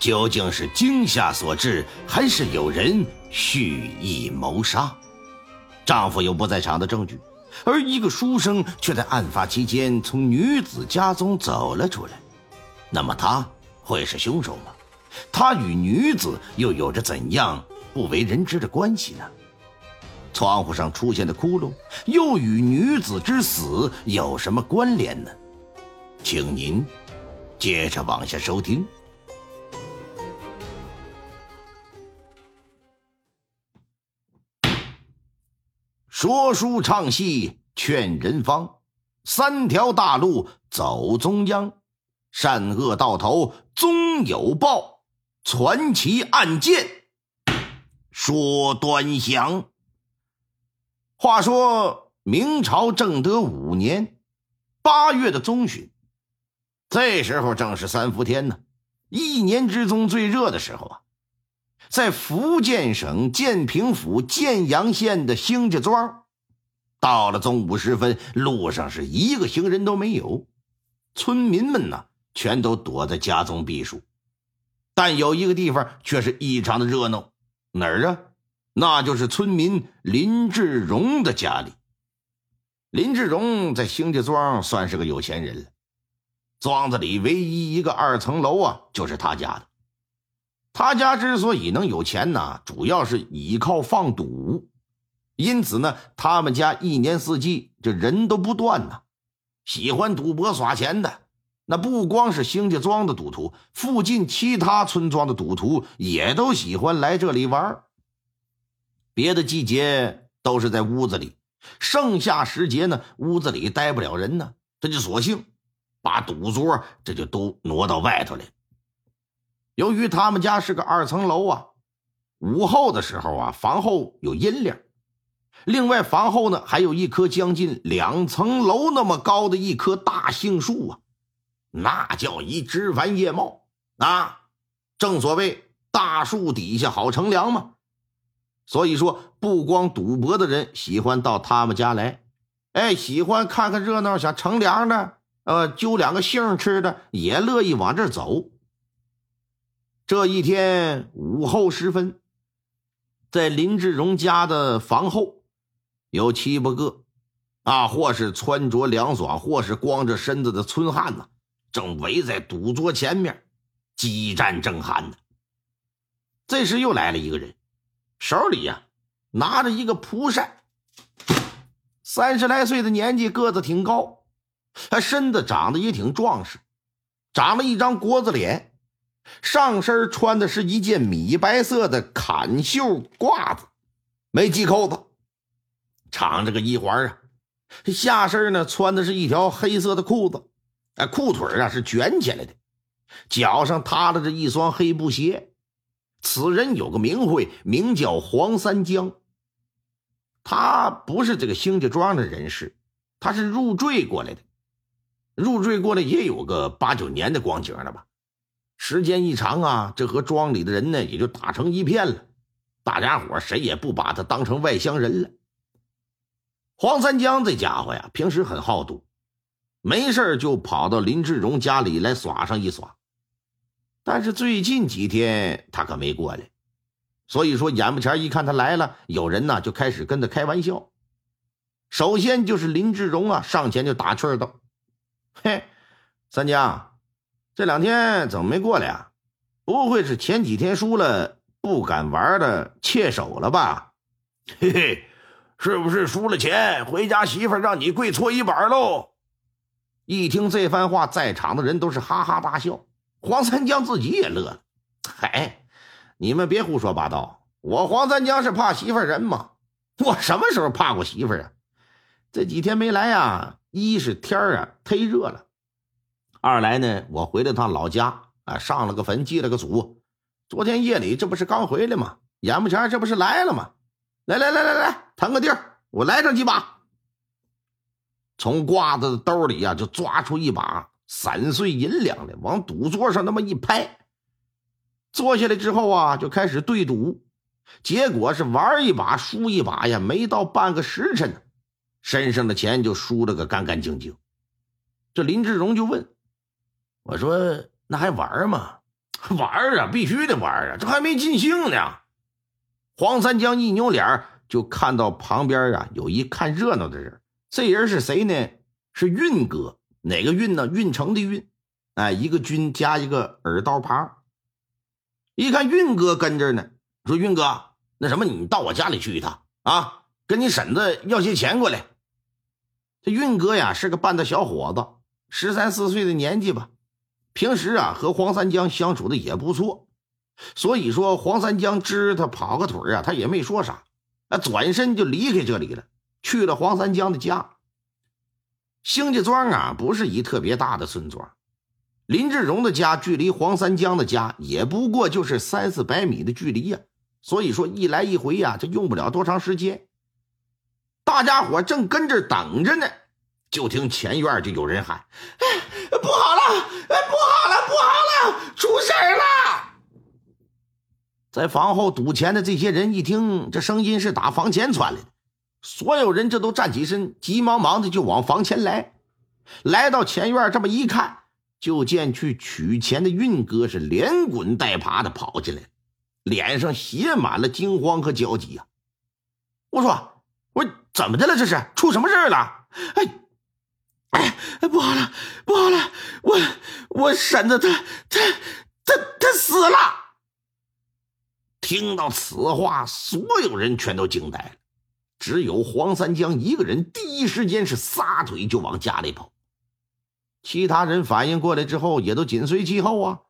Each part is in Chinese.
究竟是惊吓所致，还是有人蓄意谋杀？丈夫有不在场的证据，而一个书生却在案发期间从女子家中走了出来。那么他会是凶手吗？他与女子又有着怎样不为人知的关系呢？窗户上出现的窟窿又与女子之死有什么关联呢？请您接着往下收听。说书唱戏劝人方，三条大路走中央，善恶到头终有报，传奇案件。说端详。话说明朝正德五年八月的中旬，这时候正是三伏天呢，一年之中最热的时候啊。在福建省建平府建阳县的兴家庄，到了中午时分，路上是一个行人都没有，村民们呢全都躲在家中避暑。但有一个地方却是异常的热闹，哪儿啊？那就是村民林志荣的家里。林志荣在兴家庄算是个有钱人了，庄子里唯一一个二层楼啊，就是他家的。他家之所以能有钱呢，主要是倚靠放赌，因此呢，他们家一年四季这人都不断呢。喜欢赌博耍钱的，那不光是兴家庄的赌徒，附近其他村庄的赌徒也都喜欢来这里玩。别的季节都是在屋子里，盛夏时节呢，屋子里待不了人呢，他就索性把赌桌这就都挪到外头来。由于他们家是个二层楼啊，午后的时候啊，房后有阴凉。另外，房后呢还有一棵将近两层楼那么高的一棵大杏树啊，那叫一枝繁叶茂啊。正所谓大树底下好乘凉嘛。所以说，不光赌博的人喜欢到他们家来，哎，喜欢看看热闹想乘凉的，呃，揪两个杏吃的也乐意往这走。这一天午后时分，在林志荣家的房后，有七八个，啊，或是穿着凉爽，或是光着身子的村汉呢，正围在赌桌前面，激战正酣呢。这时又来了一个人，手里呀拿着一个蒲扇，三十来岁的年纪，个子挺高，他身子长得也挺壮实，长了一张国字脸。上身穿的是一件米白色的坎袖褂子，没系扣子，敞着个衣环啊。下身呢穿的是一条黑色的裤子，哎，裤腿啊是卷起来的，脚上踏着一双黑布鞋。此人有个名讳，名叫黄三江。他不是这个兴家庄的人士，他是入赘过来的，入赘过来也有个八九年的光景了吧。时间一长啊，这和庄里的人呢也就打成一片了，大家伙谁也不把他当成外乡人了。黄三江这家伙呀，平时很好赌，没事就跑到林志荣家里来耍上一耍。但是最近几天他可没过来，所以说眼巴前一看他来了，有人呢就开始跟他开玩笑。首先就是林志荣啊，上前就打趣道：“嘿，三江。”这两天怎么没过来啊？不会是前几天输了不敢玩的怯手了吧？嘿嘿，是不是输了钱回家媳妇让你跪搓衣板喽？一听这番话，在场的人都是哈哈大笑。黄三江自己也乐了。嗨，你们别胡说八道！我黄三江是怕媳妇人吗？我什么时候怕过媳妇啊？这几天没来呀，一是天啊忒热了。二来呢，我回了趟老家，啊，上了个坟，祭了个祖。昨天夜里这不是刚回来吗？眼不前这不是来了吗？来来来来来，腾个地儿，我来上几把。从褂子的兜里呀，就抓出一把散碎银两来，往赌桌上那么一拍。坐下来之后啊，就开始对赌。结果是玩一把输一把呀，没到半个时辰呢，身上的钱就输了个干干净净。这林志荣就问我说：“那还玩吗？玩啊，必须得玩啊！这还没尽兴呢。”黄三江一扭脸，就看到旁边啊有一看热闹的人。这人是谁呢？是运哥，哪个运呢？运城的运，哎，一个军加一个耳刀旁。一看运哥跟着呢，说：“运哥，那什么，你到我家里去一趟啊，跟你婶子要些钱过来。”这运哥呀是个半大小伙子，十三四岁的年纪吧。平时啊和黄三江相处的也不错，所以说黄三江支他跑个腿啊，他也没说啥，啊，转身就离开这里了。去了黄三江的家，兴家庄啊，不是一特别大的村庄。林志荣的家距离黄三江的家也不过就是三四百米的距离呀，所以说一来一回呀，这用不了多长时间。大家伙正跟着等着呢，就听前院就有人喊：“哎，不好了！哎，不好了，不好了，出事了！”在房后赌钱的这些人一听这声音是打房前传来的。所有人这都站起身，急忙忙的就往房前来。来到前院，这么一看，就见去取钱的运哥是连滚带爬的跑进来，脸上写满了惊慌和焦急呀。我说：“我怎么的了？这是出什么事了？”哎，哎，不好了，不好了！我我婶子她她她她死了！听到此话，所有人全都惊呆了。只有黄三江一个人，第一时间是撒腿就往家里跑。其他人反应过来之后，也都紧随其后啊。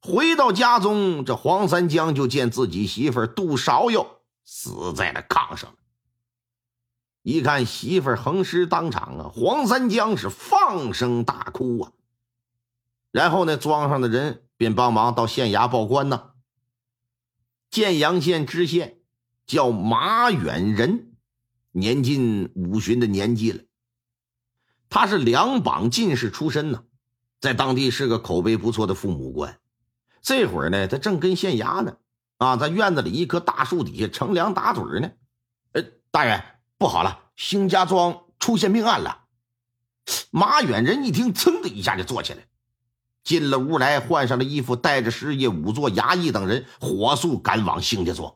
回到家中，这黄三江就见自己媳妇杜芍药死在了炕上了。一看媳妇儿横尸当场啊，黄三江是放声大哭啊。然后呢，庄上的人便帮忙到县衙报官呢。建阳县知县。叫马远仁，年近五旬的年纪了。他是两榜进士出身呢，在当地是个口碑不错的父母官。这会儿呢，他正跟县衙呢，啊，在院子里一棵大树底下乘凉打盹呢。呃，大人，不好了，兴家庄出现命案了。马远仁一听，噌的一下就坐起来，进了屋来，换上了衣服，带着师爷、仵作、衙役等人，火速赶往兴家庄。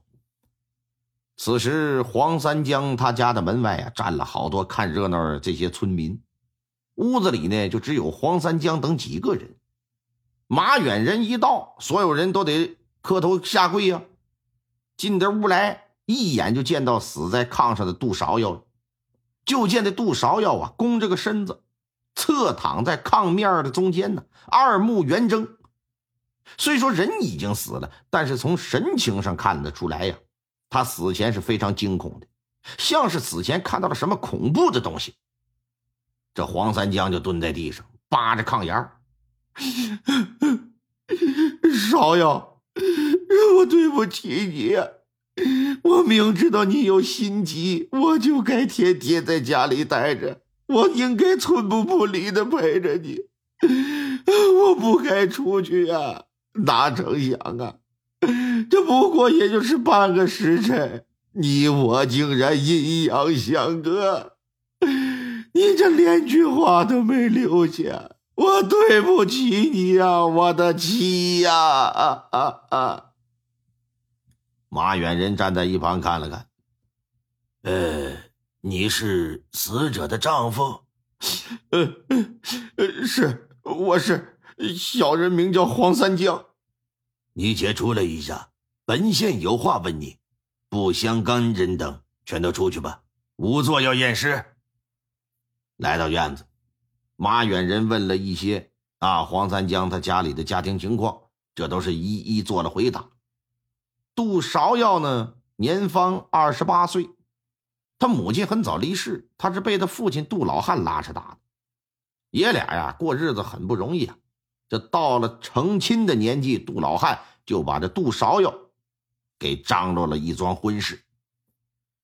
此时，黄三江他家的门外啊，站了好多看热闹这些村民。屋子里呢，就只有黄三江等几个人。马远人一到，所有人都得磕头下跪呀。进这屋来，一眼就见到死在炕上的杜芍药了。就见这杜芍药啊，弓着个身子，侧躺在炕面的中间呢，二目圆睁。虽说人已经死了，但是从神情上看得出来呀。他死前是非常惊恐的，像是死前看到了什么恐怖的东西。这黄三江就蹲在地上，扒着炕沿芍药，我对不起你！我明知道你有心急，我就该天天在家里待着，我应该寸步不离的陪着你，我不该出去呀！哪成想啊！这不过也就是半个时辰，你我竟然阴阳相隔，你这连句话都没留下，我对不起你呀，我的妻呀！啊啊啊！马远仁站在一旁看了看，呃，你是死者的丈夫？呃呃，是，我是，小人名叫黄三江。你且出来一下，本县有话问你。不相干人等全都出去吧，仵作要验尸。来到院子，马远仁问了一些啊黄三江他家里的家庭情况，这都是一一做了回答。杜芍药呢，年方二十八岁，他母亲很早离世，他是被他父亲杜老汉拉扯大的，爷俩呀过日子很不容易啊。这到了成亲的年纪，杜老汉就把这杜芍药给张罗了一桩婚事。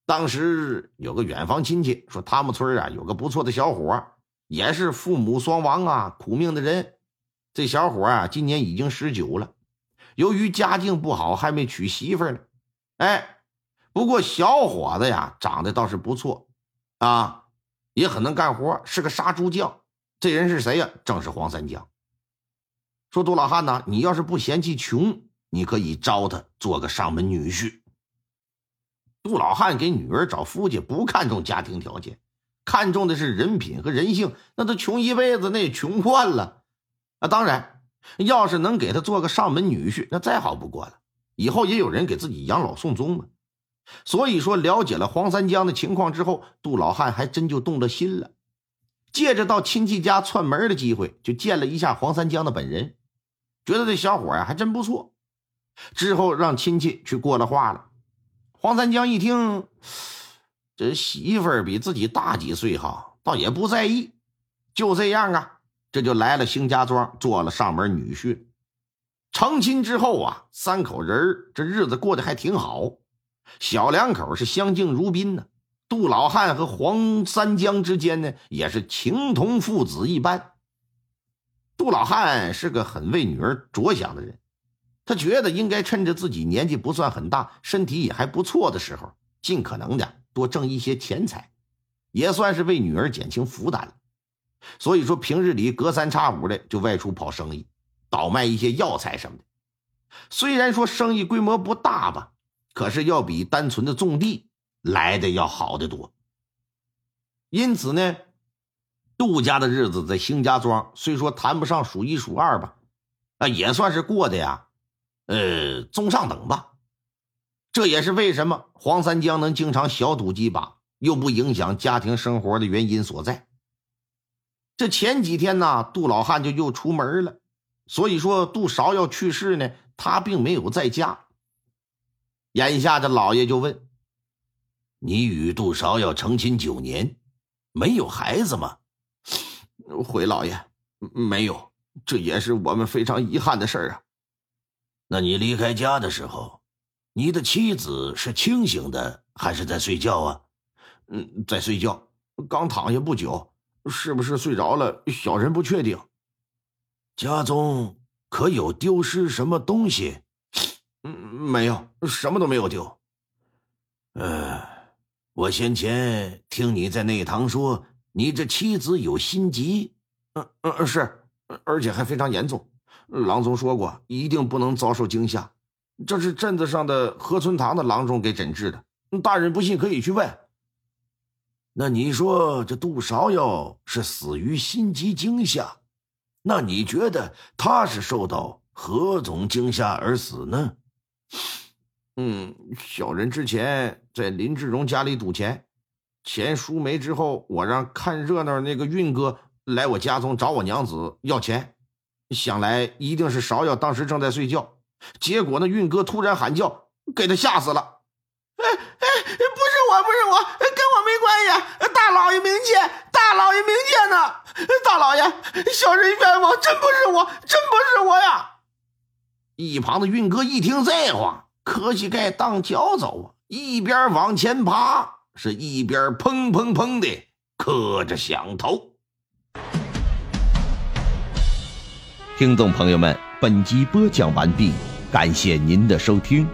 当时有个远房亲戚说，他们村啊有个不错的小伙，也是父母双亡啊，苦命的人。这小伙啊，今年已经十九了，由于家境不好，还没娶媳妇呢。哎，不过小伙子呀，长得倒是不错啊，也很能干活，是个杀猪匠。这人是谁呀？正是黄三江。说杜老汉呢，你要是不嫌弃穷，你可以招他做个上门女婿。杜老汉给女儿找夫家，不看重家庭条件，看重的是人品和人性。那他穷一辈子，那也穷惯了。啊，当然，要是能给他做个上门女婿，那再好不过了。以后也有人给自己养老送终嘛。所以说，了解了黄三江的情况之后，杜老汉还真就动了心了。借着到亲戚家串门的机会，就见了一下黄三江的本人，觉得这小伙呀还真不错。之后让亲戚去过了话了。黄三江一听，这媳妇儿比自己大几岁哈，倒也不在意。就这样啊，这就来了邢家庄，做了上门女婿。成亲之后啊，三口人这日子过得还挺好，小两口是相敬如宾呢。杜老汉和黄三江之间呢，也是情同父子一般。杜老汉是个很为女儿着想的人，他觉得应该趁着自己年纪不算很大、身体也还不错的时候，尽可能的多挣一些钱财，也算是为女儿减轻负担了。所以说，平日里隔三差五的就外出跑生意，倒卖一些药材什么的。虽然说生意规模不大吧，可是要比单纯的种地。来的要好得多，因此呢，杜家的日子在兴家庄虽说谈不上数一数二吧，啊，也算是过的呀，呃，中上等吧。这也是为什么黄三江能经常小赌几把，又不影响家庭生活的原因所在。这前几天呢，杜老汉就又出门了，所以说杜芍要去世呢，他并没有在家。眼下这老爷就问。你与杜芍要成亲九年，没有孩子吗？回老爷，没有，这也是我们非常遗憾的事儿啊。那你离开家的时候，你的妻子是清醒的还是在睡觉啊？嗯，在睡觉，刚躺下不久，是不是睡着了？小人不确定。家中可有丢失什么东西？嗯，没有，什么都没有丢。呃。我先前听你在内堂说，你这妻子有心疾，嗯嗯是，而且还非常严重。郎中说过，一定不能遭受惊吓。这是镇子上的河村堂的郎中给诊治的。大人不信可以去问。那你说这杜芍药是死于心肌惊吓，那你觉得他是受到何种惊吓而死呢？嗯，小人之前在林志荣家里赌钱，钱输没之后，我让看热闹那个运哥来我家中找我娘子要钱，想来一定是芍药当时正在睡觉，结果那运哥突然喊叫，给他吓死了。哎，我，不是我，跟我没关系。大老爷明鉴，大老爷明鉴呢？大老爷，小人冤枉，真不是我，真不是我呀！一旁的运哥一听这话。磕膝盖当脚走啊！一边往前爬，是一边砰砰砰的磕着响头。听众朋友们，本集播讲完毕，感谢您的收听。